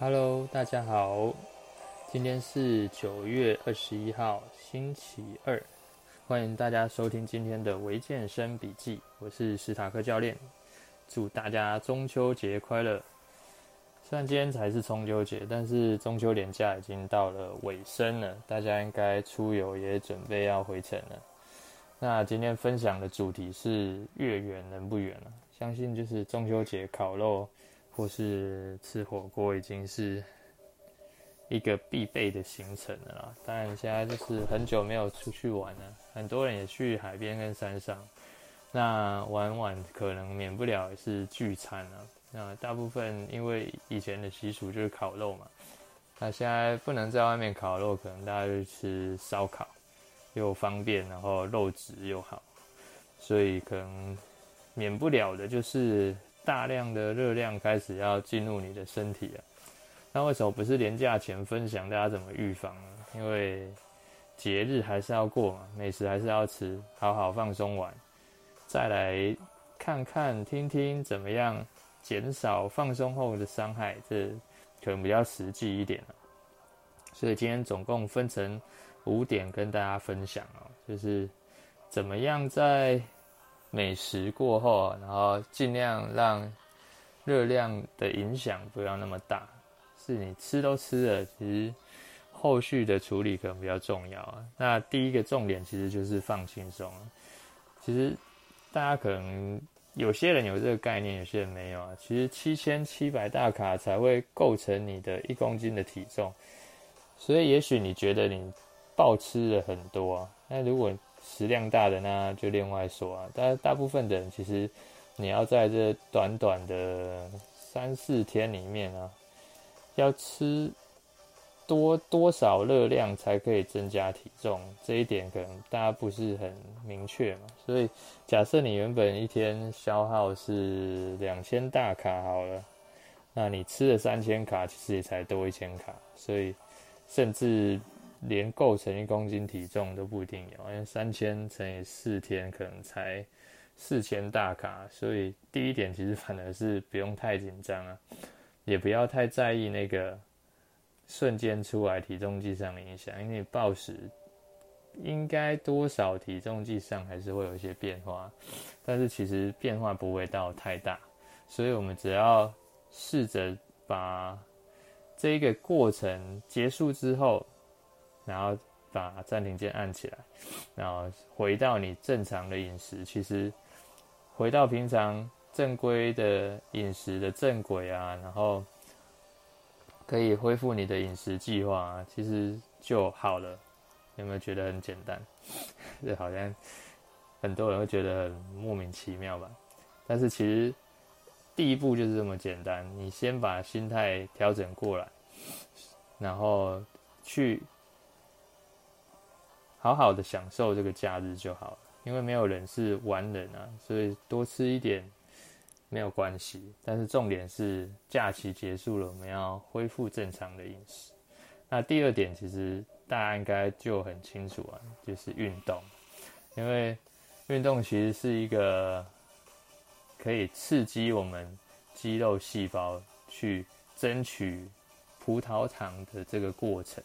Hello，大家好，今天是九月二十一号，星期二，欢迎大家收听今天的维健身笔记。我是史塔克教练，祝大家中秋节快乐。虽然今天才是中秋节，但是中秋连假已经到了尾声了，大家应该出游也准备要回程了。那今天分享的主题是月圆人不圆了，相信就是中秋节烤肉。或是吃火锅已经是一个必备的行程了啦。当然，现在就是很久没有出去玩了，很多人也去海边跟山上。那玩玩可能免不了也是聚餐了。那大部分因为以前的习俗就是烤肉嘛，那现在不能在外面烤肉，可能大家就吃烧烤，又方便，然后肉质又好，所以可能免不了的就是。大量的热量开始要进入你的身体了，那为什么不是连假前分享大家怎么预防呢？因为节日还是要过嘛，美食还是要吃，好好放松完，再来看看听听怎么样减少放松后的伤害，这可能比较实际一点了。所以今天总共分成五点跟大家分享哦，就是怎么样在。美食过后，然后尽量让热量的影响不要那么大。是你吃都吃了，其实后续的处理可能比较重要啊。那第一个重点其实就是放轻松。其实大家可能有些人有这个概念，有些人没有啊。其实七千七百大卡才会构成你的一公斤的体重，所以也许你觉得你暴吃了很多啊，那如果食量大的那就另外说啊，但大部分的人其实你要在这短短的三四天里面啊，要吃多多少热量才可以增加体重，这一点可能大家不是很明确嘛。所以假设你原本一天消耗是两千大卡好了，那你吃了三千卡，其实也才多一千卡，所以甚至。连构成一公斤体重都不一定有，因为三千乘以四天可能才四千大卡，所以第一点其实反而是不用太紧张啊，也不要太在意那个瞬间出来体重计上的影响，因为暴食应该多少体重计上还是会有一些变化，但是其实变化不会到太大，所以我们只要试着把这个过程结束之后。然后把暂停键按起来，然后回到你正常的饮食，其实回到平常正规的饮食的正轨啊，然后可以恢复你的饮食计划啊，其实就好了。有没有觉得很简单？这好像很多人会觉得很莫名其妙吧？但是其实第一步就是这么简单，你先把心态调整过来，然后去。好好的享受这个假日就好了，因为没有人是完人啊，所以多吃一点没有关系。但是重点是假期结束了，我们要恢复正常的饮食。那第二点，其实大家应该就很清楚啊，就是运动，因为运动其实是一个可以刺激我们肌肉细胞去争取葡萄糖的这个过程。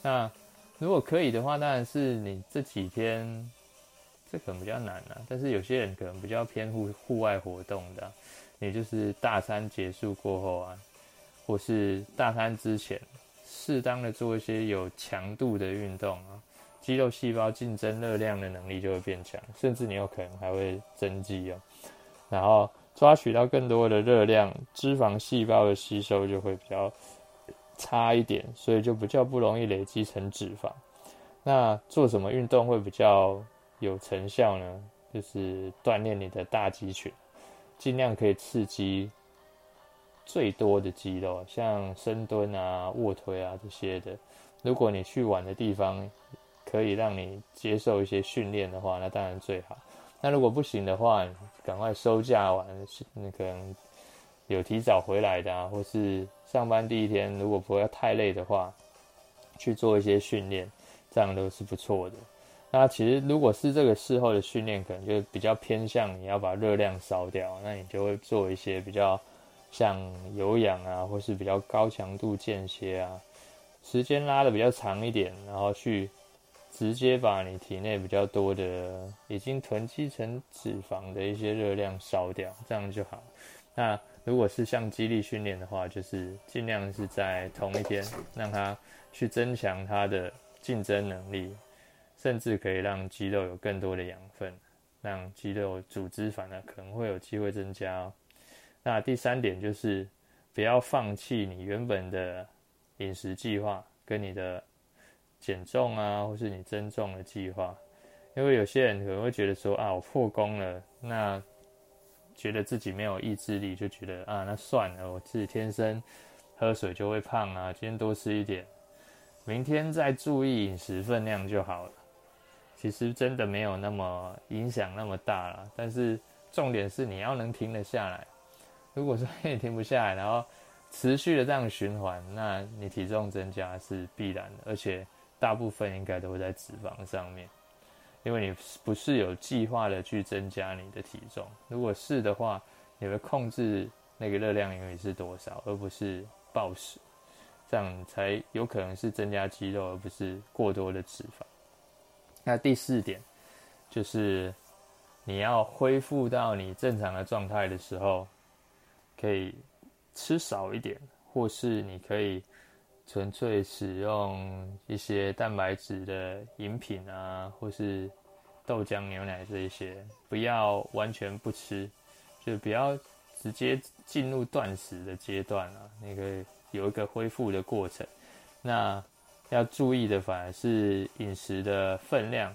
那如果可以的话，当然是你这几天，这可能比较难啊。但是有些人可能比较偏户户外活动的啊，你就是大餐结束过后啊，或是大餐之前，适当的做一些有强度的运动啊，肌肉细胞竞争热量的能力就会变强，甚至你有可能还会增肌哦。然后抓取到更多的热量，脂肪细胞的吸收就会比较。差一点，所以就比较不容易累积成脂肪。那做什么运动会比较有成效呢？就是锻炼你的大肌群，尽量可以刺激最多的肌肉，像深蹲啊、卧推啊这些的。如果你去玩的地方可以让你接受一些训练的话，那当然最好。那如果不行的话，赶快收假完，那可能。有提早回来的啊，或是上班第一天，如果不要太累的话，去做一些训练，这样都是不错的。那其实如果是这个事后的训练，可能就比较偏向你要把热量烧掉，那你就会做一些比较像有氧啊，或是比较高强度间歇啊，时间拉得比较长一点，然后去直接把你体内比较多的已经囤积成脂肪的一些热量烧掉，这样就好。那如果是像肌力训练的话，就是尽量是在同一天让它去增强它的竞争能力，甚至可以让肌肉有更多的养分，让肌肉组织反而可能会有机会增加。那第三点就是不要放弃你原本的饮食计划跟你的减重啊，或是你增重的计划，因为有些人可能会觉得说啊，我破功了，那觉得自己没有意志力，就觉得啊，那算了，我自己天生喝水就会胖啊，今天多吃一点，明天再注意饮食分量就好了。其实真的没有那么影响那么大了，但是重点是你要能停得下来。如果说你停不下来，然后持续的这样循环，那你体重增加是必然的，而且大部分应该都会在脂肪上面，因为你不是有计划的去增加你的体重。如果是的话，你会控制那个热量盈余是多少，而不是暴食，这样才有可能是增加肌肉，而不是过多的脂肪。那第四点就是你要恢复到你正常的状态的时候。可以吃少一点，或是你可以纯粹使用一些蛋白质的饮品啊，或是豆浆、牛奶这一些，不要完全不吃，就不要直接进入断食的阶段啊。那个有一个恢复的过程，那要注意的反而是饮食的分量，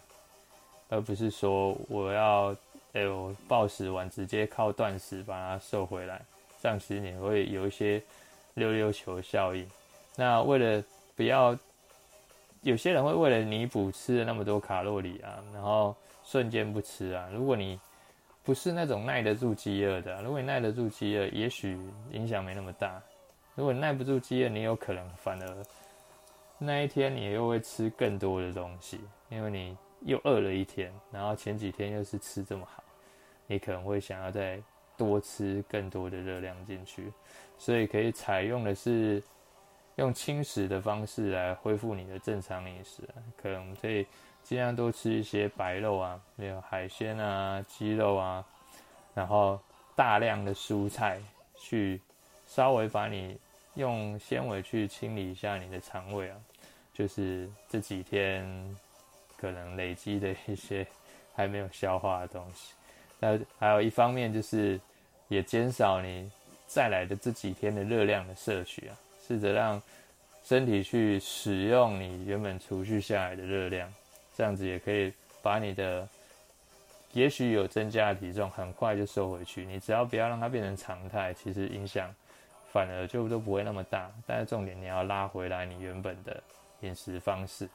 而不是说我要哎呦暴食完直接靠断食把它瘦回来。这样其实你会有一些溜溜球效应。那为了不要，有些人会为了弥补吃了那么多卡路里啊，然后瞬间不吃啊。如果你不是那种耐得住饥饿的，如果你耐得住饥饿，也许影响没那么大。如果你耐不住饥饿，你有可能反而那一天你又会吃更多的东西，因为你又饿了一天，然后前几天又是吃这么好，你可能会想要再。多吃更多的热量进去，所以可以采用的是用轻食的方式来恢复你的正常饮食，可能可以尽量多吃一些白肉啊，没有海鲜啊、鸡肉啊，然后大量的蔬菜，去稍微把你用纤维去清理一下你的肠胃啊，就是这几天可能累积的一些还没有消化的东西。那还有一方面就是，也减少你再来的这几天的热量的摄取啊，试着让身体去使用你原本储蓄下来的热量，这样子也可以把你的也许有增加的体重很快就收回去。你只要不要让它变成常态，其实影响反而就都不会那么大。但是重点你要拉回来你原本的饮食方式。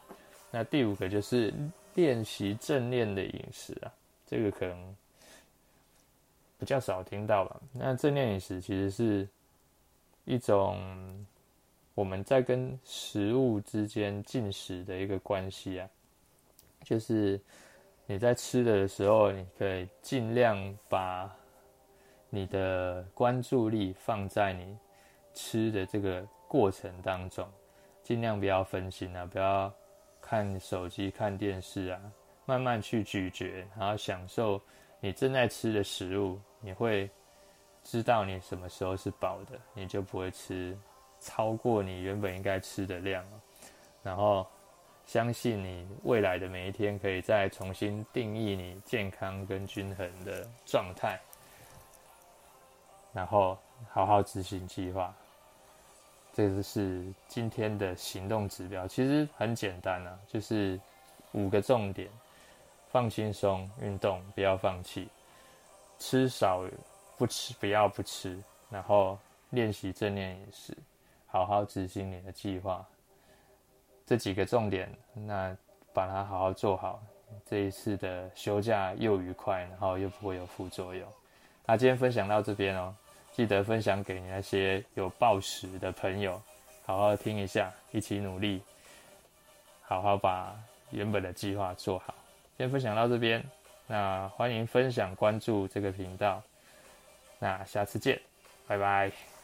那第五个就是练习正念的饮食啊，这个可能。比较少听到吧？那正念饮食其实是一种我们在跟食物之间进食的一个关系啊，就是你在吃的时候，你可以尽量把你的关注力放在你吃的这个过程当中，尽量不要分心啊，不要看手机、看电视啊，慢慢去咀嚼，然后享受你正在吃的食物。你会知道你什么时候是饱的，你就不会吃超过你原本应该吃的量。然后相信你未来的每一天可以再重新定义你健康跟均衡的状态，然后好好执行计划。这个是今天的行动指标，其实很简单啊，就是五个重点：放轻松，运动，不要放弃。吃少不吃，不要不吃，然后练习正念饮食，好好执行你的计划。这几个重点，那把它好好做好，这一次的休假又愉快，然后又不会有副作用。那今天分享到这边哦，记得分享给你那些有暴食的朋友，好好听一下，一起努力，好好把原本的计划做好。先分享到这边。那欢迎分享关注这个频道，那下次见，拜拜。